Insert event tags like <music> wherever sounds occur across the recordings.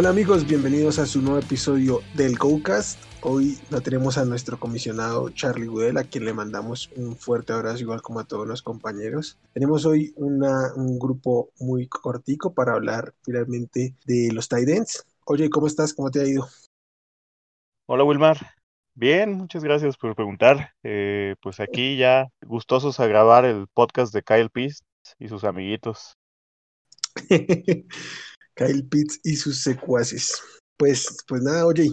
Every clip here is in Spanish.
Hola amigos, bienvenidos a su nuevo episodio del GoCast. Hoy no tenemos a nuestro comisionado Charlie Woodell, a quien le mandamos un fuerte abrazo, igual como a todos los compañeros. Tenemos hoy una, un grupo muy cortico para hablar finalmente de los tight ends. Oye, ¿cómo estás? ¿Cómo te ha ido? Hola Wilmar, bien, muchas gracias por preguntar. Eh, pues aquí ya gustosos a grabar el podcast de Kyle Pitts y sus amiguitos. <laughs> Kyle Pitts y sus secuaces. Pues, pues nada, oye,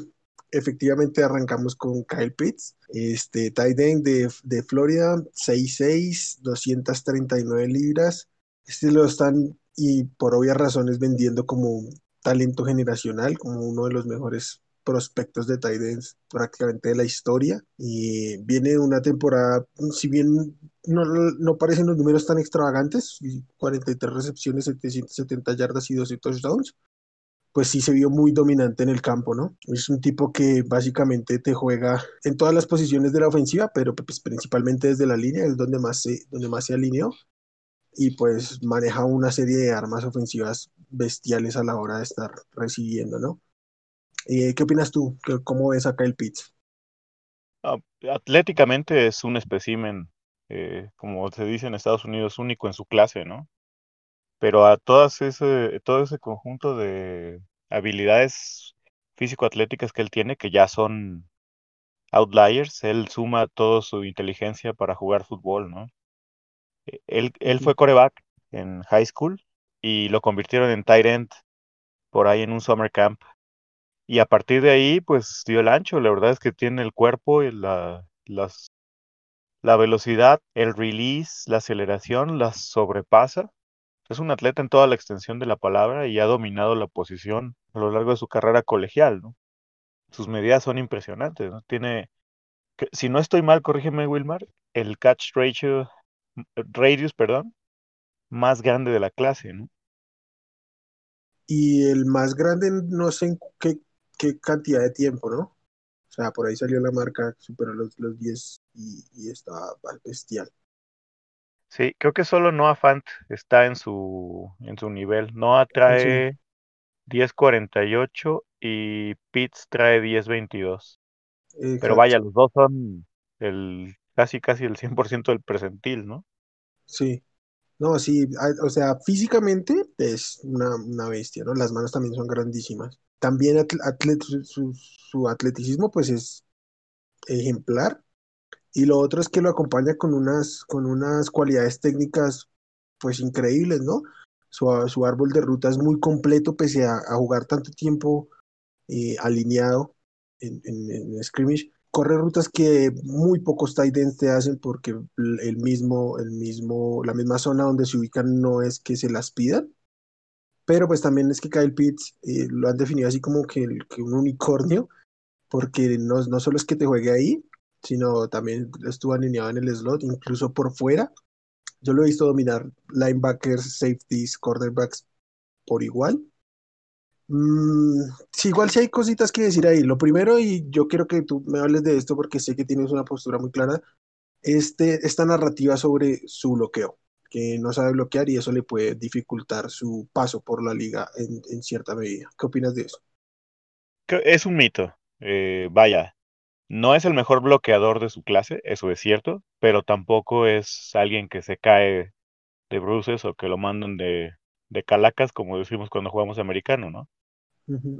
efectivamente arrancamos con Kyle Pitts, este tight end de, de Florida, 6'6, 239 libras. Este lo están, y por obvias razones, vendiendo como talento generacional, como uno de los mejores prospectos de tight ends prácticamente de la historia. Y viene una temporada, si bien no, no parecen los números tan extravagantes, 43 recepciones, 770 yardas y 12 touchdowns, pues sí se vio muy dominante en el campo, ¿no? Es un tipo que básicamente te juega en todas las posiciones de la ofensiva, pero pues principalmente desde la línea, es donde más se, donde más se alineó. Y pues maneja una serie de armas ofensivas bestiales a la hora de estar recibiendo, ¿no? Eh, ¿Qué opinas tú? ¿Cómo ves acá el Pitts? Ah, atléticamente es un espécimen, eh, como se dice en Estados Unidos, único en su clase, ¿no? Pero a todas ese, todo ese conjunto de habilidades físico-atléticas que él tiene, que ya son outliers, él suma toda su inteligencia para jugar fútbol, ¿no? E, él, él fue coreback en high school y lo convirtieron en tight end por ahí en un summer camp y a partir de ahí, pues dio el ancho. La verdad es que tiene el cuerpo y la, la velocidad, el release, la aceleración, las sobrepasa. Es un atleta en toda la extensión de la palabra y ha dominado la posición a lo largo de su carrera colegial, ¿no? Sus medidas son impresionantes, ¿no? Tiene, si no estoy mal, corrígeme Wilmar, el catch ratio, radius, perdón, más grande de la clase, ¿no? Y el más grande, no sé en qué qué cantidad de tiempo, ¿no? O sea, por ahí salió la marca, superó los, los 10 y, y estaba bestial. Sí, creo que solo Noah Fant está en su, en su nivel. Noah trae 10.48 y Pitts trae 10.22. Pero vaya, los dos son el casi casi el 100% del presentil, ¿no? Sí. No, sí, o sea, físicamente es una, una bestia, ¿no? Las manos también son grandísimas también su, atleticismo pues es ejemplar. Y lo otro es que lo acompaña con unas, con unas cualidades técnicas pues increíbles, ¿no? Su, su árbol de ruta es muy completo pese a, jugar tanto tiempo eh, alineado en, en, scrimmage. Corre rutas que muy pocos tight ends te hacen porque el mismo, el mismo, la misma zona donde se ubican no es que se las pidan pero pues también es que Kyle Pitts eh, lo han definido así como que, un unicornio, porque no, no solo es que te juegue ahí, sino también estuvo alineado en el slot, incluso por fuera. Yo lo he visto dominar linebackers, safeties, cornerbacks por igual. Mm, sí, igual sí hay cositas que decir ahí. Lo primero, y yo quiero que tú me hables de esto porque sé que tienes una postura muy clara, este, esta narrativa sobre su bloqueo que no sabe bloquear y eso le puede dificultar su paso por la liga en, cierta medida. ¿Qué opinas de eso? Es un mito. Eh, vaya, no es el mejor bloqueador de su clase, eso es cierto, pero tampoco es alguien que se cae de bruces o que lo mandan de, de calacas, como decimos cuando jugamos americano, ¿no?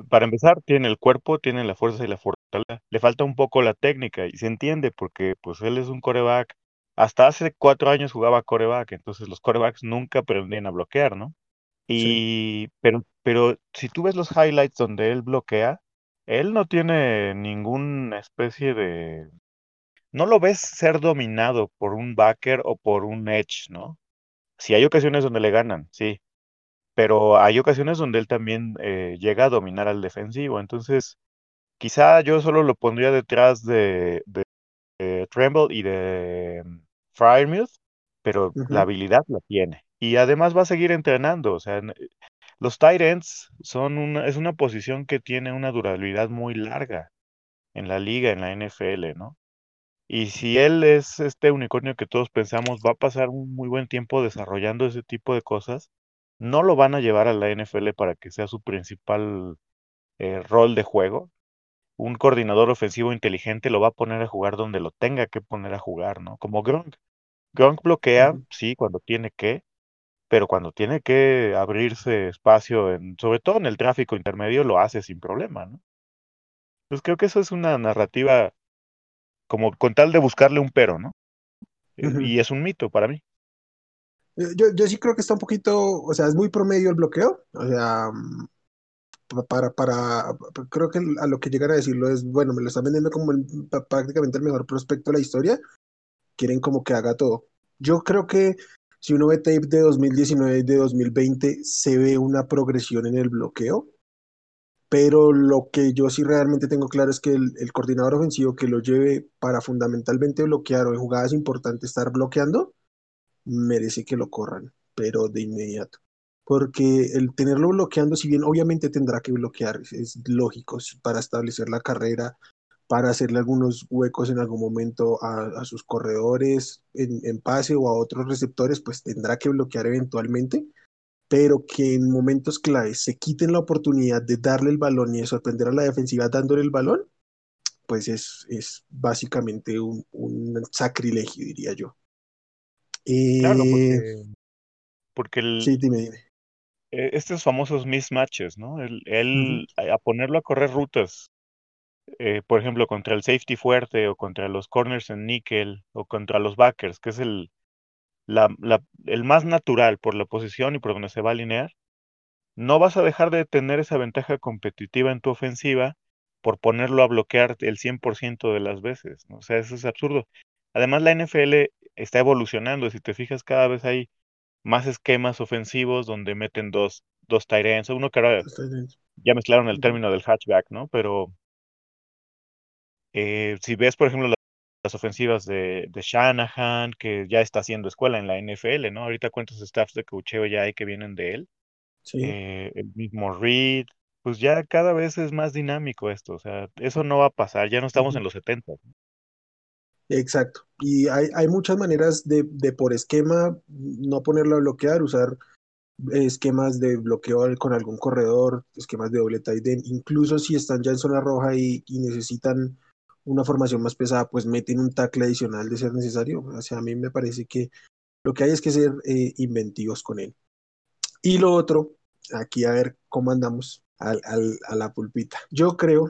Para empezar, tiene el cuerpo, tiene la fuerza y la fortaleza. Le falta un poco la técnica y se entiende porque pues él es un coreback hasta hace cuatro años jugaba coreback, entonces los corebacks nunca aprendían a bloquear, ¿no? Y, pero, pero si tú ves los highlights donde él bloquea, él no tiene ninguna especie de... No lo ves ser dominado por un backer o por un edge, ¿no? Sí hay ocasiones donde le ganan, sí, pero hay ocasiones donde él también eh, llega a dominar al defensivo, entonces quizá yo solo lo pondría detrás de, de, de Tremble y de Fryermuth, pero la habilidad la tiene. Y además va a seguir entrenando. O sea, los tight ends son una, es una posición que tiene una durabilidad muy larga en la liga, en la NFL, ¿no? Y si él es este unicornio que todos pensamos va a pasar un muy buen tiempo desarrollando ese tipo de cosas, no lo van a llevar a la NFL para que sea su principal eh, rol de juego, un coordinador ofensivo inteligente lo va a poner a jugar donde lo tenga que poner a jugar, ¿no? Como Gronk. Gronk bloquea, sí, cuando tiene que, pero cuando tiene que abrirse espacio, en, sobre todo en el tráfico intermedio, lo hace sin problema, ¿no? Pues creo que eso es una narrativa como con tal de buscarle un pero, ¿no? Eh. Y es un mito para mí. Yo, yo, yo sí creo que está un poquito, o sea, es muy promedio el bloqueo. O sea, mm, pa- para, para, creo que a lo que llegan a decirlo es, bueno, me lo están vendiendo como el- prácticamente el mejor prospecto de la historia. Quieren como que haga todo. Yo creo que si uno ve tape de 2019 y de 2020, se ve una progresión en el bloqueo. Pero lo que yo sí realmente tengo claro es que el, el coordinador ofensivo que lo lleve para fundamentalmente bloquear o en jugadas importantes estar bloqueando, merece que lo corran, pero de inmediato. Porque el tenerlo bloqueando, si bien obviamente tendrá que bloquear, es, lógico, para establecer la carrera, para hacerle algunos huecos en algún momento a, a sus corredores en, en, pase o a otros receptores, pues tendrá que bloquear eventualmente, pero que en momentos claves se quiten la oportunidad de darle el balón y de sorprender a la defensiva dándole el balón, pues es, es básicamente un, un sacrilegio, diría yo. Claro, Eh, porque, porque el, sí, dime, dime. eh, estos famosos mismatches, ¿no? Él, Uh -huh. a ponerlo a correr rutas, eh, por ejemplo, contra el safety fuerte o contra los corners en níquel o contra los backers, que es el, la, la, el más natural por la posición y por donde se va a alinear, no vas a dejar de tener esa ventaja competitiva en tu ofensiva por ponerlo a bloquear el 100% de las veces. ¿no? O sea, eso es absurdo. Además, la NFL está evolucionando. Si te fijas, cada vez hay más esquemas ofensivos donde meten dos, dos tight ends. Uno que ahora ya mezclaron el término del hatchback, ¿no? Pero eh, si ves, por ejemplo, las, las ofensivas de, de, Shanahan, que ya está haciendo escuela en la NFL, ¿no? Ahorita cuántos staffs de cocheo ya hay que vienen de él. Sí. Eh, el mismo Reed, pues ya cada vez es más dinámico esto, o sea, eso no va a pasar, ya no estamos en los 70. Exacto. Y hay, hay muchas maneras de, de, por esquema no ponerlo a bloquear, usar esquemas de bloqueo con algún corredor, esquemas de doble tight end, incluso si están ya en zona roja y, y, necesitan una formación más pesada, pues meten un tackle adicional de ser necesario. O sea, a mí me parece que lo que hay es que ser eh, inventivos con él. Y lo otro, aquí a ver cómo andamos al, al, a la pulpita. Yo creo,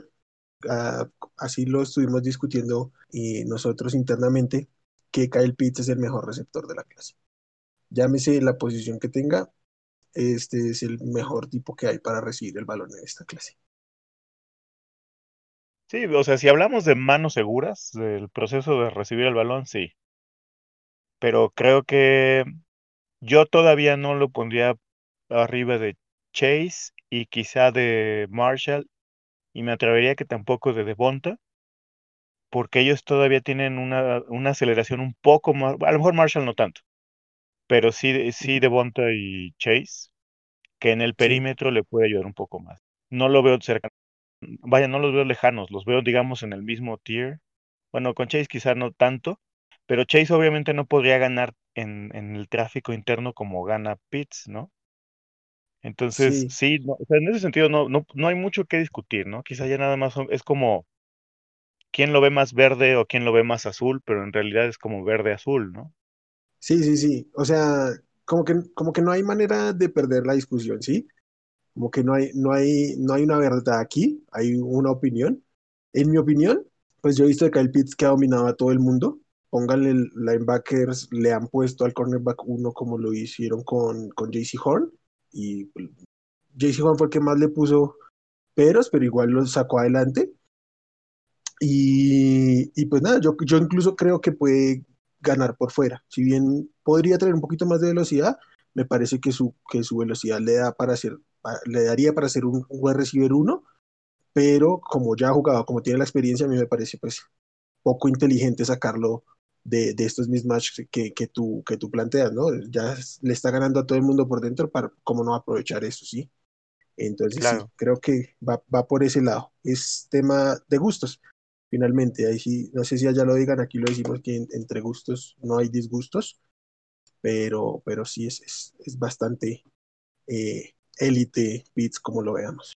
uh, así lo estuvimos discutiendo y nosotros internamente, que Kyle Pitts es el mejor receptor de la clase. Llámese la posición que tenga, este es el mejor tipo que hay para recibir el balón en esta clase. Sí, o sea, si hablamos de manos seguras, del proceso de recibir el balón, sí. Pero creo que yo todavía no lo pondría arriba de Chase y quizá de Marshall, y me atrevería que tampoco de Devonta, porque ellos todavía tienen una, una aceleración un poco más, a lo mejor Marshall no tanto, pero sí, sí Devonta y Chase, que en el perímetro sí. le puede ayudar un poco más. No lo veo cerca, vaya, no los veo lejanos, los veo, digamos, en el mismo tier. Bueno, con Chase quizá no tanto, pero Chase obviamente no podría ganar en, en el tráfico interno como gana Pitts, ¿no? Entonces, sí, sí no, o sea, en ese sentido no, no, no hay mucho que discutir, ¿no? Quizá ya nada más son, es como quién lo ve más verde o quién lo ve más azul, pero en realidad es como verde-azul, ¿no? Sí, sí, sí. O sea, como que, como que no hay manera de perder la discusión, ¿sí? Como que no hay, no hay, no hay una verdad aquí, hay una opinión. En mi opinión, pues yo he visto que Kyle Pitts que ha dominado a todo el mundo. Pónganle linebackers, le han puesto al cornerback uno como lo hicieron con, con JC Horn. Y JC Horn fue el que más le puso peros, pero igual lo sacó adelante. Y, y pues nada, yo, yo incluso creo que puede ganar por fuera. Si bien podría tener un poquito más de velocidad, me parece que su, que su velocidad le, da para hacer, le daría para ser un buen receiver uno, pero como ya ha jugado, como tiene la experiencia, a mí me parece pues poco inteligente sacarlo de, de estos mismatches que, que, tú, que tú planteas, ¿no? Ya le está ganando a todo el mundo por dentro, para cómo no aprovechar eso, ¿sí? Entonces claro. sí, creo que va, va por ese lado. Es tema de gustos finalmente. Ahí sí, no sé si allá lo digan, aquí lo decimos que en, entre gustos no hay disgustos, pero, pero sí es, es, es bastante élite Beats como lo veamos.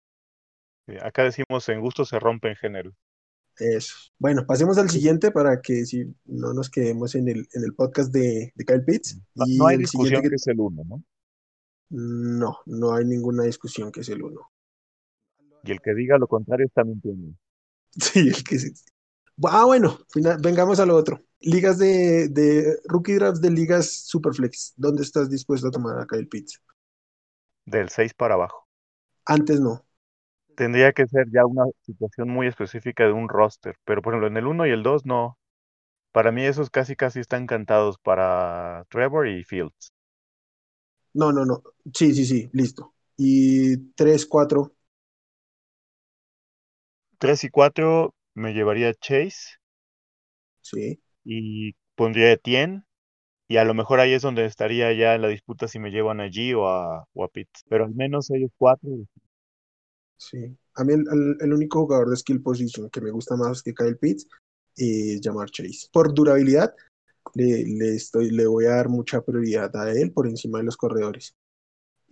acá decimos en gusto se rompe en género. Eso. Bueno, pasemos al siguiente para que si no nos quedemos en el, en el podcast de, de Kyle Pitts. No, y no hay el discusión que es el uno, ¿no? No, no hay ninguna discusión que es el uno. Y el que diga lo contrario está mintiendo. <laughs> Sí, el que sí. Ah, bueno, final- vengamos a lo otro. Ligas de, de rookie drafts de ligas Superflex. ¿Dónde estás dispuesto a tomar a Kyle Pitts? Del 6 para abajo. Antes no. Tendría que ser ya una situación muy específica de un roster. Pero por ejemplo, en el 1 y el 2 no. Para mí esos casi casi están cantados para Trevor y Fields. No, no, no. Sí, sí, sí, listo. Y 3, 4. 3 y 4 me llevaría Chase Sí. y pondría Etienne. Y a lo mejor ahí es donde estaría ya en la disputa si me llevan allí o a, o a Pitts. Pero al menos ellos cuatro. Sí. A mí el, el- único jugador de skill position que me gusta más que Kyle Pitts es Jamar Chase. Por durabilidad, le, le estoy, le voy a dar mucha prioridad a él por encima de los corredores.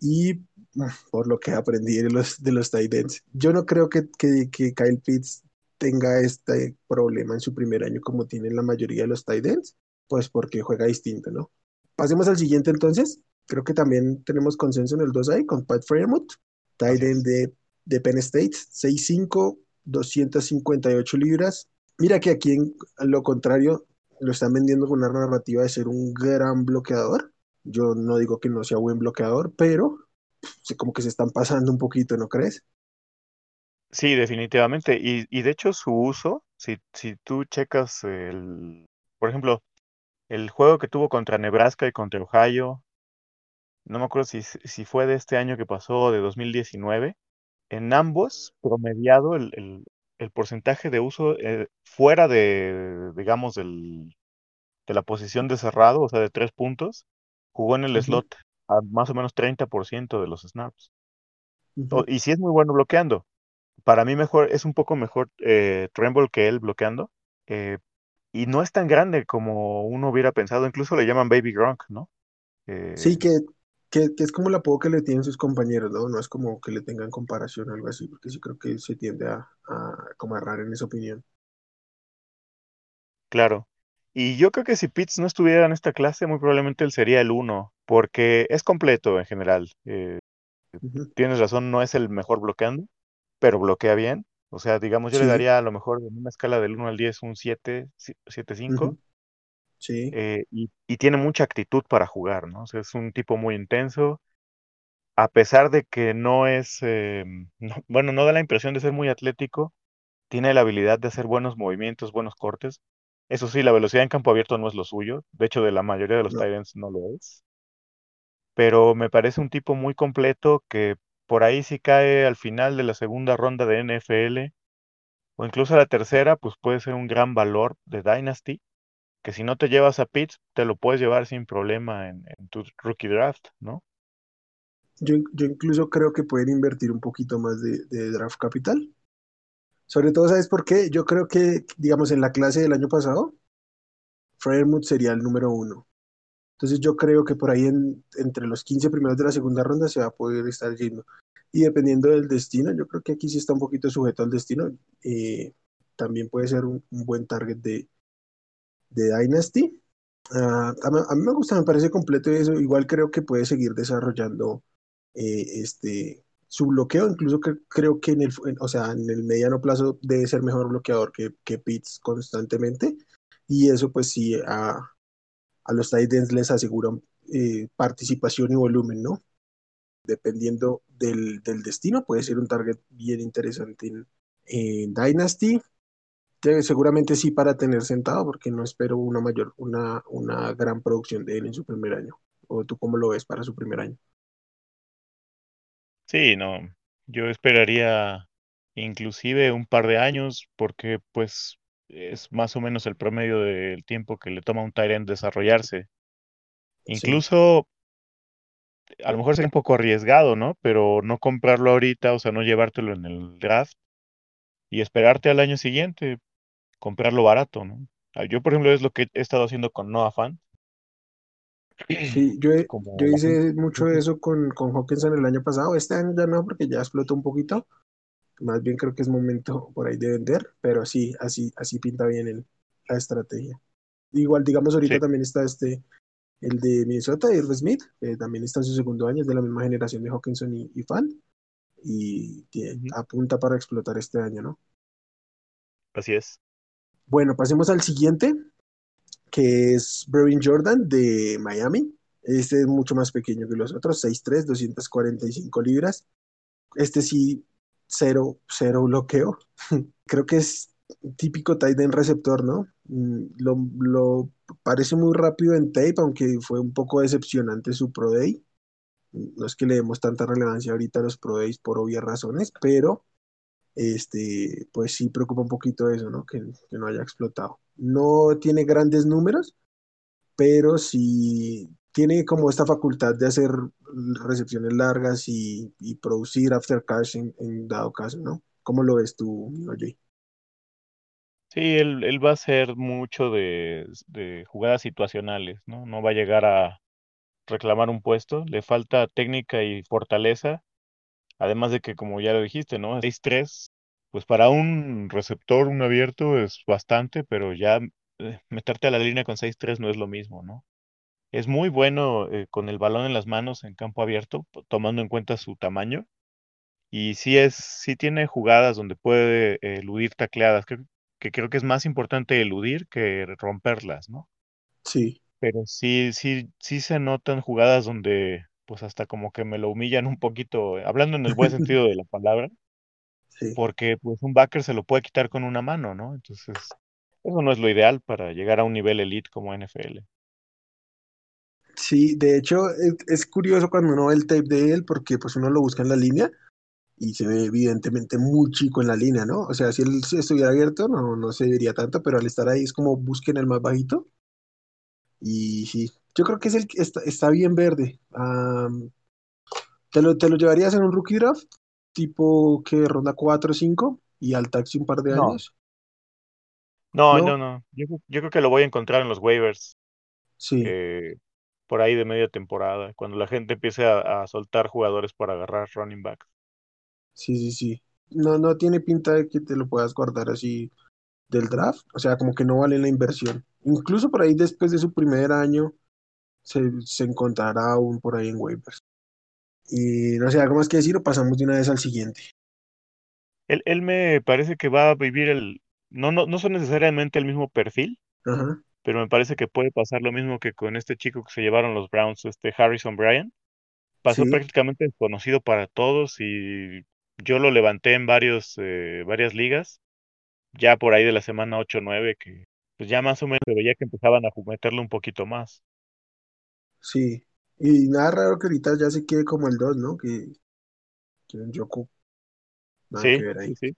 Y mm, por lo que aprendí de los, de los tight ends. Yo no creo que, que, que Kyle Pitts tenga este problema en su primer año como tienen la mayoría de los tight ends, pues porque juega distinto, ¿no? Pasemos al siguiente entonces. Creo que también tenemos consenso en el 2 ahí con Pat Fremont, end de, de Penn State, 6'5, 258 libras. Mira que aquí en lo contrario lo están vendiendo con una narrativa de ser un gran bloqueador. Yo no digo que no sea buen bloqueador, pero pues, como que se están pasando un poquito, ¿no crees? Sí, definitivamente. Y, y de hecho su uso, si, si tú checas el, por ejemplo, el juego que tuvo contra Nebraska y contra Ohio, no me acuerdo si, si fue de este año que pasó, de 2019, en ambos promediado el, el, el porcentaje de uso eh, fuera de, digamos, del, de la posición de cerrado, o sea, de tres puntos, jugó en el slot a más o menos 30% de los snaps. Y sí es muy bueno bloqueando. Para mí mejor, es un poco mejor eh, Tremble que él bloqueando. eh, y no es tan grande como uno hubiera pensado. Incluso le llaman Baby Gronk, ¿no? Sí, Eh, que, que, que es como el apodo que le tienen sus compañeros, ¿no? No es como que le tengan comparación o algo así, porque sí creo que se tiende a, a como errar en esa opinión. claro. Y yo creo que si Pitts no estuviera en esta clase, muy probablemente él sería el uno, porque es completo en general. Eh, tienes razón, no es el mejor bloqueando, pero bloquea bien. O sea, digamos, yo le daría a lo mejor en una escala del 1 al 10 un 7, 7.5. ujú, sí. eh, y, y tiene mucha actitud para jugar, ¿no? O sea, es un tipo muy intenso, a pesar de que no es, eh, <laughs> no- bueno, no da la impresión de ser muy atlético, tiene la habilidad de hacer buenos movimientos, buenos cortes. Eso sí, la velocidad en campo abierto no es lo suyo, de hecho, de la mayoría de los No. tight ends no lo es, pero me parece un tipo muy completo que por ahí si cae al final de la segunda ronda de NFL o incluso la tercera, pues puede ser un gran valor de Dynasty que si no te llevas a Pitts, te lo puedes llevar sin problema en, tu rookie draft, ¿no? Yo, yo incluso creo que pueden invertir un poquito más de, de draft capital. Sobre todo, ¿sabes por qué? Yo creo que, digamos, en la clase del año pasado, Fairmouth sería el número uno. Entonces yo creo que por ahí en- entre los 15 primeros de la segunda ronda se va a poder estar yendo. Y dependiendo del destino, yo creo que aquí sí está un poquito sujeto al destino. eh, también puede ser un, buen target de, de Dynasty. Ah, a, mí, me gusta, me parece completo eso. Igual creo que puede seguir desarrollando eh, este, su bloqueo. Incluso que, creo que en el, o sea, en el mediano plazo debe ser mejor bloqueador que, que Pitts constantemente. Y eso pues sí a, a los tight ends les aseguran eh, participación y volumen, ¿no? Dependiendo del, destino, puede ser un target bien interesante en, Dynasty. Seguramente sí para tener sentado, porque no espero una mayor, una, una gran producción de él en su primer año. ¿O tú cómo lo ves para su primer año? Sí, no, yo esperaría inclusive un par de años porque pues es más o menos el promedio del tiempo que le toma a un end desarrollarse. Sí, Incluso a lo mejor sería un poco arriesgado, ¿no? Pero no comprarlo ahorita, o sea, no llevártelo en el draft y esperarte al año siguiente, comprarlo barato, ¿no? Ah, Yo, por ejemplo, es lo que he estado haciendo con Noah Fan. sí, yo, yo Como hice mucho de eso con, con Hawkinson el año pasado. Este año ya no, porque ya explotó un poquito. Más bien creo que es momento por ahí de vender, pero sí, así, así pinta bien el, la estrategia. Igual, digamos, ahorita Sí. también está este, el de Minnesota, Irv Smith, que también está en su segundo año, es de la misma generación de Hawkinson y, y Fan, y tiene- apunta para explotar este año, ¿no? Así es. Bueno, pasemos al siguiente, que es Brevin Jordan de Miami. Este es mucho más pequeño que los otros, 6'3, 245 libras. Este sí, cero, cero bloqueo. <laughs> Creo que es típico tight end receptor, ¿no? Mm, Lo, lo parece muy rápido en tape, aunque fue un poco decepcionante su Pro Day. No es que le demos tanta relevancia ahorita a los Pro Days por obvias razones, pero este, pues sí preocupa un poquito eso, ¿no? Que, que no haya explotado. No tiene grandes números, pero sí tiene como esta facultad de hacer recepciones largas y, producir after cash en, dado caso, ¿no? ¿Cómo lo ves tú, Jay? Sí, él, él va a ser mucho de, de jugadas situacionales, ¿no? No va a llegar a reclamar un puesto. Le falta técnica y fortaleza. Además de que, como ya lo dijiste, ¿no? 6-3, pues para un receptor, un abierto es bastante, pero ya eh, meterte a la línea con 6-3 no es lo mismo, ¿no? Es muy bueno eh, con el balón en las manos en campo abierto, tomando en cuenta su tamaño. Y sí es, sí tiene jugadas donde puede eludir tacleadas, que, que creo que es más importante eludir que romperlas, ¿no? Sí, Pero sí, sí, sí se notan jugadas donde, pues hasta como que me lo humillan un poquito, eh, hablando en el buen <laughs> sentido de la palabra, sí. porque pues un backer se lo puede quitar con una mano, ¿no? Entonces, eso no es lo ideal para llegar a un nivel elite como NFL. Sí, de hecho es, es curioso cuando uno ve el tape de él porque pues uno lo busca en la línea y se ve evidentemente muy chico en la línea, ¿no? O sea, si él estuviera abierto no, no se vería tanto, pero al estar ahí es como busquen el más bajito y sí, yo creo que es el que está, está bien verde. Am, ¿te lo, te lo llevarías en un rookie draft? Tipo que ronda 4 o 5 y al taxi un par de No, años, no, no, ¿no? no. Yo, creo- yo creo que lo voy a encontrar en los waivers Sí, eh, por ahí de media temporada, cuando la gente empiece a, a soltar jugadores para agarrar running back. sí, sí, sí. No, no tiene pinta de que te lo puedas guardar así del draft, o sea, como que no vale la inversión. Incluso por ahí después de su primer año se, se encontrará aún por ahí en waivers. Y no sé, algo más que decir o pasamos de una vez al siguiente. Él, él me parece que va a vivir el... No, no, no son necesariamente el mismo perfil, Ajá, pero me parece que puede pasar lo mismo que con este chico que se llevaron los Browns, este Harrison Bryan. Pasó sí, prácticamente desconocido para todos y yo lo levanté en varios, eh, varias ligas, ya por ahí de la semana 8 o 9, que pues ya más o menos se veía que empezaban a meterle un poquito más. sí. Y nada raro que ahorita ya se quede como el 2, ¿no? Que, que en nada que Sí, sí.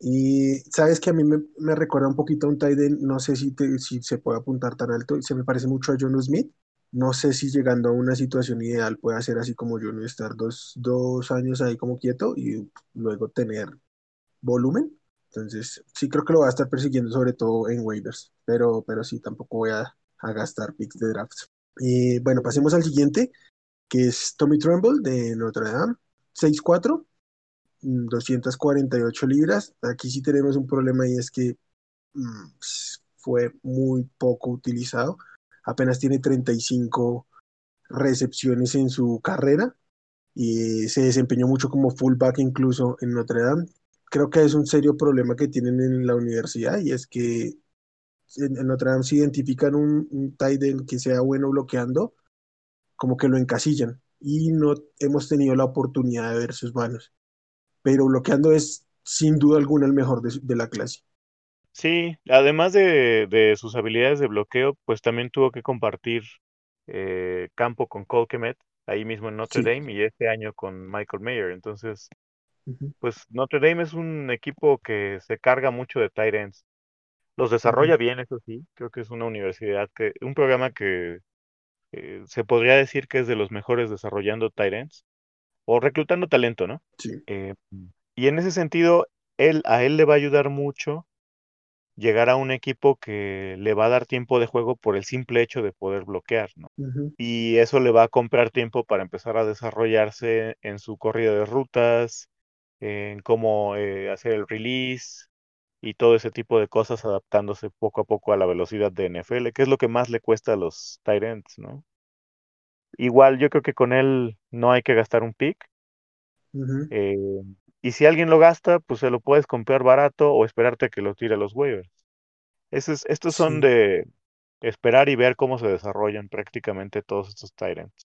Y sabes que a mí me, me recuerda un poquito a un tight no sé si, te- si se puede apuntar tan alto, se me parece mucho a John Smith. No sé si llegando a una situación ideal puede hacer así como yo, no estar dos, dos años ahí como quieto y luego tener volumen. Entonces, sí creo que lo va a estar persiguiendo sobre todo en waivers, pero, pero sí, tampoco voy a, a gastar picks de drafts. Y bueno, pasemos al siguiente, que es Tommy Tremble de Notre Dame, 6'4", mm, 248 libras. Aquí sí tenemos un problema y es que mm, fue muy poco utilizado. Apenas tiene 35 recepciones en su carrera y se desempeñó mucho como fullback incluso en Notre Dame. Creo que es un serio problema que tienen en la universidad y es que en, en Notre Dame si identifican un, un tight end que sea bueno bloqueando, como que lo encasillan y no hemos tenido la oportunidad de ver sus manos. Pero bloqueando es sin duda alguna el mejor de, de la clase. Sí, además de, de sus habilidades de bloqueo, pues también tuvo que compartir eh, campo con Cole Kmet, ahí mismo en Notre Sí. Dame, y este año con Michael Mayer. Entonces, Uh -huh. pues Notre Dame es un equipo que se carga mucho de tight ends. Los Uh desarrolla -huh. bien, eso sí. Creo que es una universidad que, un programa que eh, se podría decir que es de los mejores desarrollando tight ends o reclutando talento, ¿no? Sí. Eh, y en ese sentido, él, a él le va a ayudar mucho llegar a un equipo que le va a dar tiempo de juego por el simple hecho de poder bloquear, ¿no? Uh -huh. Y eso le va a comprar tiempo para empezar a desarrollarse en su corrida de rutas, en cómo eh, hacer el release y todo ese tipo de cosas adaptándose poco a poco a la velocidad de NFL, que es lo que más le cuesta a los tight ends, ¿no? Igual yo creo que con él no hay que gastar un pick. Eh, y si alguien lo gasta, pues se lo puedes comprar barato o esperarte a que lo tire a los waivers. Ese es- estos son Sí. de esperar y ver cómo se desarrollan prácticamente todos estos ends.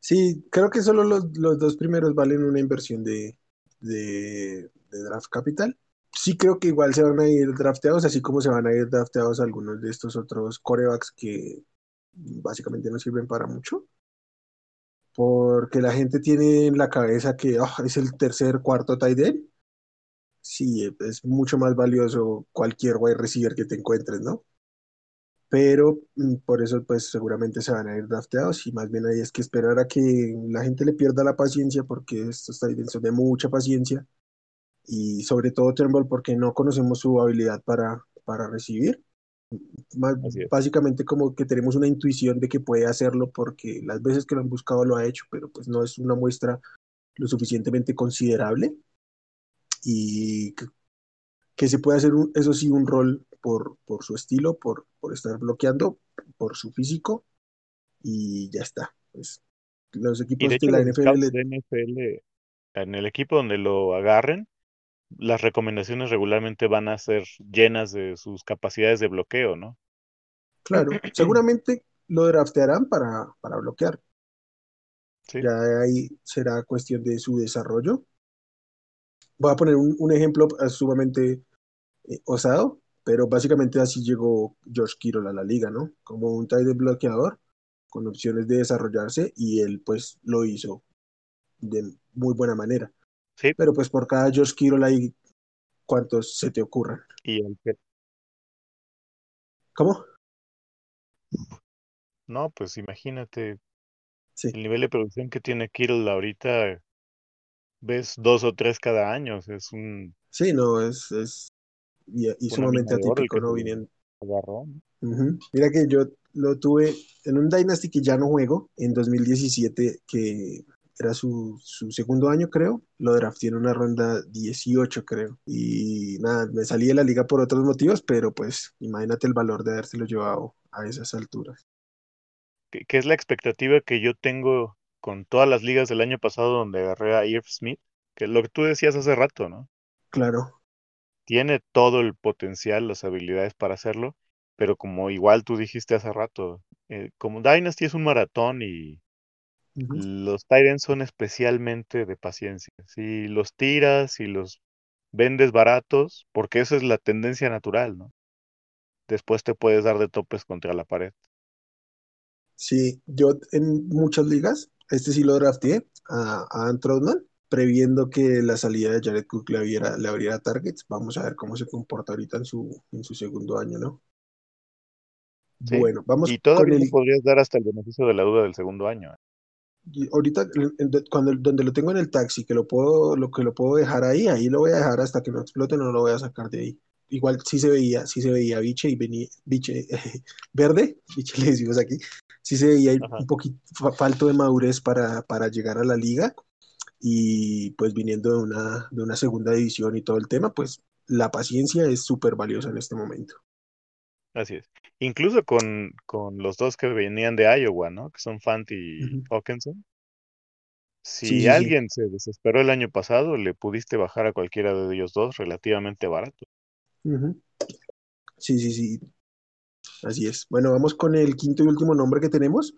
Sí, creo que solo los, los dos primeros valen una inversión de, de, de draft capital. Sí creo que igual se van a ir drafteados, así como se van a ir drafteados algunos de estos otros corebacks que básicamente no sirven para mucho. Porque la gente tiene en la cabeza que ah, es el tercer, cuarto tight end. Sí, es mucho más valioso cualquier wide receiver que te encuentres, ¿no? pero mm, por eso pues seguramente se van a ir drafteados y más bien ahí es que esperar a que la gente le pierda la paciencia porque estos Titans son de mucha paciencia y sobre todo Turnbull porque no conocemos su habilidad para, para recibir. Más, básicamente como que tenemos una intuición de que puede hacerlo porque las veces que lo han buscado lo ha hecho, pero pues no es una muestra lo suficientemente considerable y que, que se puede hacer, un, eso sí, un rol por, por su estilo, por, por estar bloqueando, por su físico y ya está. Pues, los equipos de la NFL, en el equipo donde lo agarren, las recomendaciones regularmente van a ser llenas de sus capacidades de bloqueo, ¿no? claro, <clears throat> seguramente lo draftearán para, para bloquear. Sí, Ya ahí será cuestión de su desarrollo. Voy a poner un, un ejemplo eh, sumamente eh, osado, pero básicamente así llegó George Kittle a la liga, ¿no? Como un tight bloqueador con opciones de desarrollarse y él pues lo hizo de muy buena manera. Sí. Pero pues por cada George Kittle hay cuantos se te ocurran. Y el ¿Cómo? no, pues imagínate Sí, el nivel de producción que tiene Kittle ahorita, ves dos o tres cada año, es un, sí, no, es, es y, sumamente atípico, ¿no? Viniendo. Mira que yo lo tuve en un Dynasty que ya no juego, en 2017, que era su, su segundo año, creo. Lo drafté en una ronda 18, creo. Y nada, me salí de la liga por otros motivos, pero pues imagínate el valor de habérselo llevado a esas alturas. Que, que es la expectativa que yo tengo con todas las ligas del año pasado donde agarré a Irv Smith, que es lo que tú decías hace rato, ¿no? Claro. Tiene todo el potencial, las habilidades para hacerlo, pero como igual tú dijiste hace rato, eh, como Dynasty es un maratón y Los Titans son especialmente de paciencia. Si los tiras, si los vendes baratos, porque esa es la tendencia natural, ¿no? Después te puedes dar de topes contra la pared. Sí, yo en muchas ligas, este sí lo drafteé a, a Ant Troutman, previendo que la salida de Jared Cook le abriera, le abriera targets. Vamos a ver cómo se comporta ahorita en su, en su segundo año, ¿no? ¿sí? Bueno, vamos Y con todavía el, podrías dar hasta el beneficio de la duda del segundo año. ¿eh? Ahorita cuando donde lo tengo en el taxi, que lo puedo, lo que lo puedo dejar ahí, ahí lo voy a dejar hasta que no explote, no lo voy a sacar de ahí. Igual sí se veía, sí se veía biche y venía, biche <laughs> verde, biche le decimos aquí, sí se veía Ajá. un poquito fa- falto de madurez para, para llegar a la liga y pues viniendo de una, de una segunda división y todo el tema, pues la paciencia es súper valiosa en este momento. Así es. Incluso con, con los dos que venían de Iowa, ¿no? Que son Fant y Ujú. Hawkinson. Si sí, sí. alguien se desesperó el año pasado, le pudiste bajar a cualquiera de ellos dos relativamente barato. Sí, sí, sí. Así es. Bueno, vamos con el quinto y último nombre que tenemos.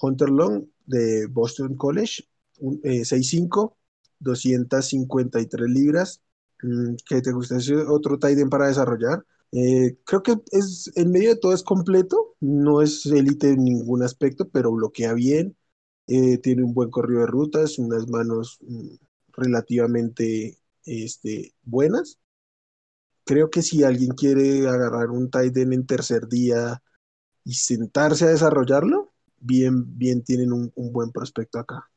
Hunter Long de Boston College, un, eh, 6'5", 253 libras. Mm, ¿Qué te gusta? ¿Es otro tight end para desarrollar? Eh, creo que es, en medio de todo es completo, no es élite en ningún aspecto, pero bloquea bien, eh, tiene un buen corrido de rutas, unas manos mm, relativamente este, buenas. Creo que si alguien quiere agarrar un tight end en tercer día y sentarse a desarrollarlo, bien, bien tienen un, un buen prospecto acá.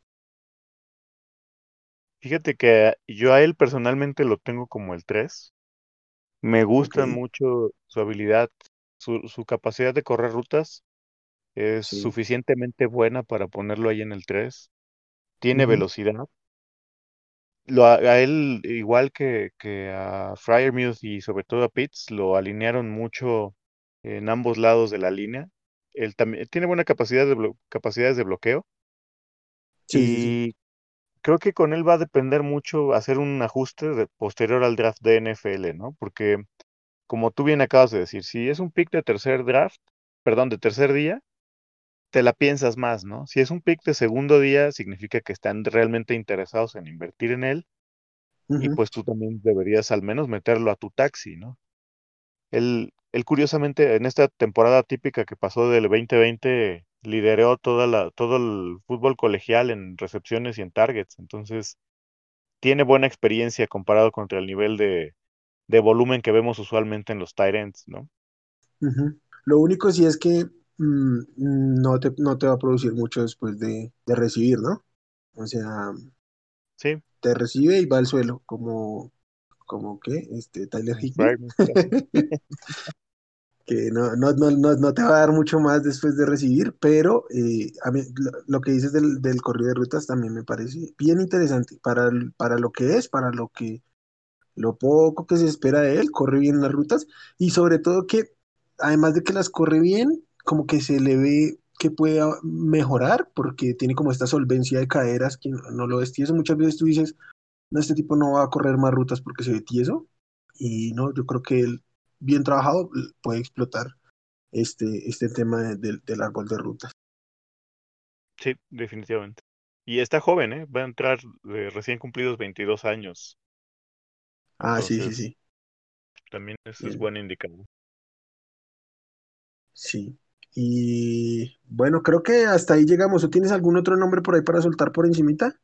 Fíjate que yo a él personalmente lo tengo como el 3. Me gusta mucho su habilidad, su, su capacidad de correr rutas es sí. suficientemente buena para ponerlo ahí en el 3. Tiene velocidad, lo, a él, igual que, que a Fryermuth y sobre todo a Pitts, lo alinearon mucho en ambos lados de la línea. Él también tiene buena capacidad de capacidades de bloqueo. Sí, sí, sí. Creo que con él va a depender mucho hacer un ajuste posterior al draft de NFL, ¿no? Porque, como tú bien acabas de decir, si es un pick de tercer draft, perdón, de tercer día, te la piensas más, ¿no? Si es un pick de segundo día, significa que están realmente interesados en invertir en él. Y pues tú también deberías al menos meterlo a tu taxi, ¿no? Él, él curiosamente en esta temporada típica que pasó del 2020 lideró toda la, todo el fútbol colegial en recepciones y en targets. Entonces, tiene buena experiencia comparado contra el nivel de, de volumen que vemos usualmente en los tight ends, ¿no? Lo único sí es que mm, no, te, no te va a producir mucho después de, de recibir, ¿no? O sea, sí. te recibe y va al suelo, como, como que, este, Tyler Higbee. <laughs> que no, no, no, no, te va a dar mucho más después de recibir, pero eh, a mí, lo, que dices del, del, corrido de rutas también me parece bien interesante para, para lo que es, para lo que lo poco que se espera de él, corre bien las rutas y sobre todo que además de que las corre bien, como que se le ve que puede mejorar porque tiene como esta solvencia de caderas que no lo ves tieso. Muchas veces tú dices, no, este tipo no va a correr más rutas porque se ve tieso y no, yo creo que él bien trabajado puede explotar este, este tema de, del árbol de rutas. Sí, definitivamente. Y está joven, ¿eh? Va a entrar recién cumplidos 22 años. Ah, sí, sí, sí. También eso es buen indicador. Sí. Y bueno, creo que hasta ahí llegamos. ¿O tienes algún otro nombre por ahí para soltar por encimita?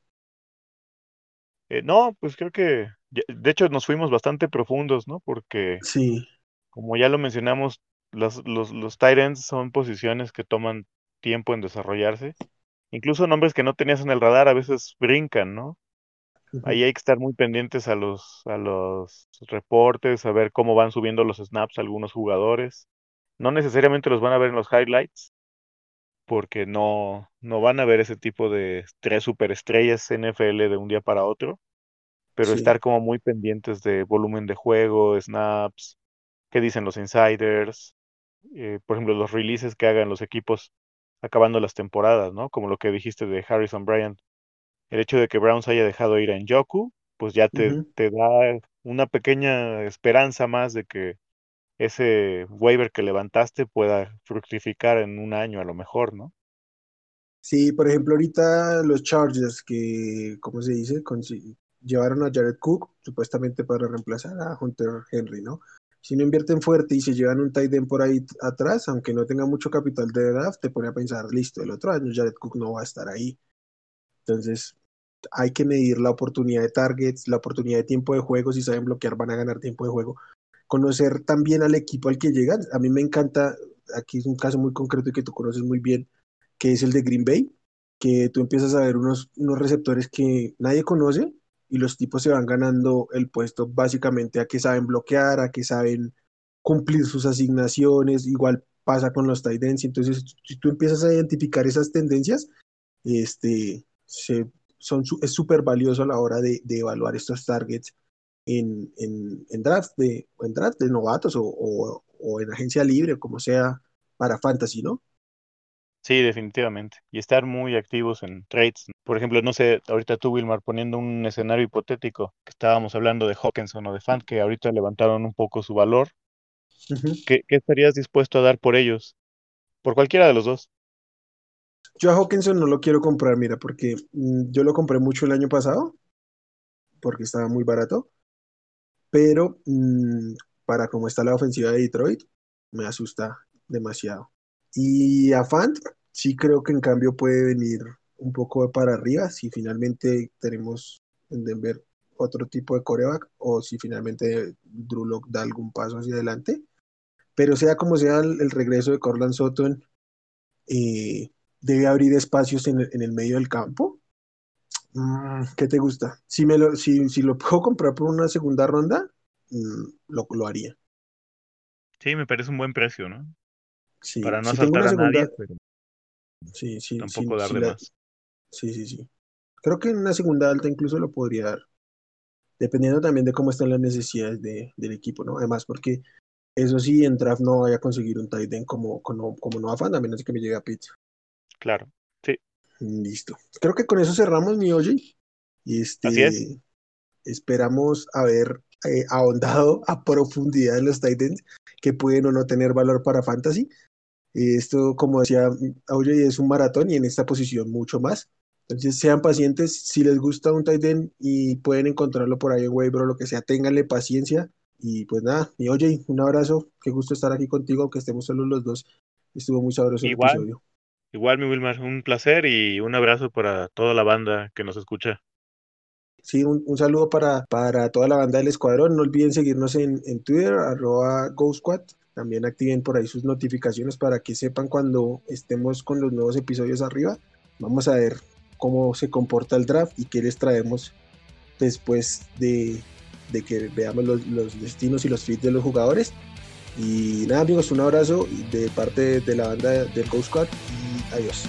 Eh, no, pues creo que, de hecho nos fuimos bastante profundos, ¿no? Porque sí. como ya lo mencionamos, los, los, los tight ends son posiciones que toman tiempo en desarrollarse. Incluso nombres que no tenías en el radar a veces brincan, ¿no? Ahí hay que estar muy pendientes a los, a los reportes, a ver cómo van subiendo los snaps algunos jugadores. No necesariamente los van a ver en los highlights, porque no, no van a ver ese tipo de tres superestrellas NFL de un día para otro, pero Sí. estar como muy pendientes de volumen de juego, snaps, qué dicen los insiders, eh, por ejemplo, los releases que hagan los equipos acabando las temporadas, ¿no? Como lo que dijiste de Harrison Bryant. El hecho de que Browns haya dejado ir a Njoku, pues ya te, te da una pequeña esperanza más de que ese waiver que levantaste pueda fructificar en un año a lo mejor, ¿no? Sí, por ejemplo, ahorita los Chargers que, ¿cómo se dice? Consi- llevaron a Jared Cook supuestamente para reemplazar a Hunter Henry, ¿no? Si no invierten fuerte y se llevan un tight end por ahí atrás, aunque no tenga mucho capital de draft, te pone a pensar, listo, el otro año Jared Cook no va a estar ahí. Entonces, hay que medir la oportunidad de targets, la oportunidad de tiempo de juego, si saben bloquear van a ganar tiempo de juego. Conocer también al equipo al que llegan. A mí me encanta, aquí es un caso muy concreto y que tú conoces muy bien, que es el de Green Bay, que tú empiezas a ver unos, unos receptores que nadie conoce y los tipos se van ganando el puesto básicamente a que saben bloquear, a que saben cumplir sus asignaciones, igual pasa con los tight ends, entonces si tú empiezas a identificar esas tendencias, este, se, son, es súper valioso a la hora de, de, evaluar estos targets en, en, en, draft, de, en draft de novatos o, o, o en agencia libre, como sea para fantasy, ¿no? Sí, definitivamente. Y estar muy activos en trades. Por ejemplo, no sé, ahorita tú, Wilmar, poniendo un escenario hipotético, que estábamos hablando de Hawkinson o de Fant, que ahorita levantaron un poco su valor. Uh -huh. ¿Qué, ¿Qué, estarías dispuesto a dar por ellos? Por cualquiera de los dos. Yo a Hawkinson no lo quiero comprar, mira, porque mmm, yo lo compré mucho el año pasado, porque estaba muy barato, pero mmm, para cómo está la ofensiva de Detroit, me asusta demasiado. Y a Fant, sí creo que en cambio puede venir un poco para arriba si finalmente tenemos en Denver otro tipo de coreback o si finalmente Drew Lock da algún paso hacia adelante. Pero sea como sea el, el regreso de Corland Sutton, eh, debe abrir espacios en el, en el medio del campo. Mm, ¿Qué te gusta? Si, me lo, si, si lo <laughs> puedo comprar por una segunda ronda, mm, lo, lo haría. Sí, me parece un buen precio, ¿no? Sí, Para no si una a nadie, pero sí, sí, tampoco sí, dar sí, de la, más. sí, sí, sí. Creo que en una segunda alta incluso lo podría dar. dependiendo también de cómo están las necesidades del equipo, ¿no? Además, porque eso sí, en draft no vaya a conseguir un tight end como, como, como no afán, a menos que me llegue a pizza. Claro, sí. Listo. Creo que con eso cerramos mi. Y este, Así es. Esperamos haber eh, ahondado a profundidad en los Titans que pueden o no tener valor para fantasy. Esto, como decía Oye, es un maratón y en esta posición mucho más. Entonces sean pacientes, si les gusta un Titan y pueden encontrarlo por ahí en waiver o lo que sea, ténganle paciencia. Y pues nada, y oye, un abrazo, qué gusto estar aquí contigo, aunque estemos solo los dos. Estuvo muy sabroso igual, el episodio. Igual, mi Wilmar, un placer y un abrazo para toda la banda que nos escucha. Sí, un, un saludo para, para toda la banda del escuadrón. No olviden seguirnos en, en Twitter, arroba GoSquad. También activen por ahí sus notificaciones para que sepan cuando estemos con los nuevos episodios arriba. Vamos a ver cómo se comporta el draft y qué les traemos después de, de que veamos los, los, destinos y los fits de los jugadores. Y nada amigos, un abrazo de parte de la banda del Ghost Squad y adiós.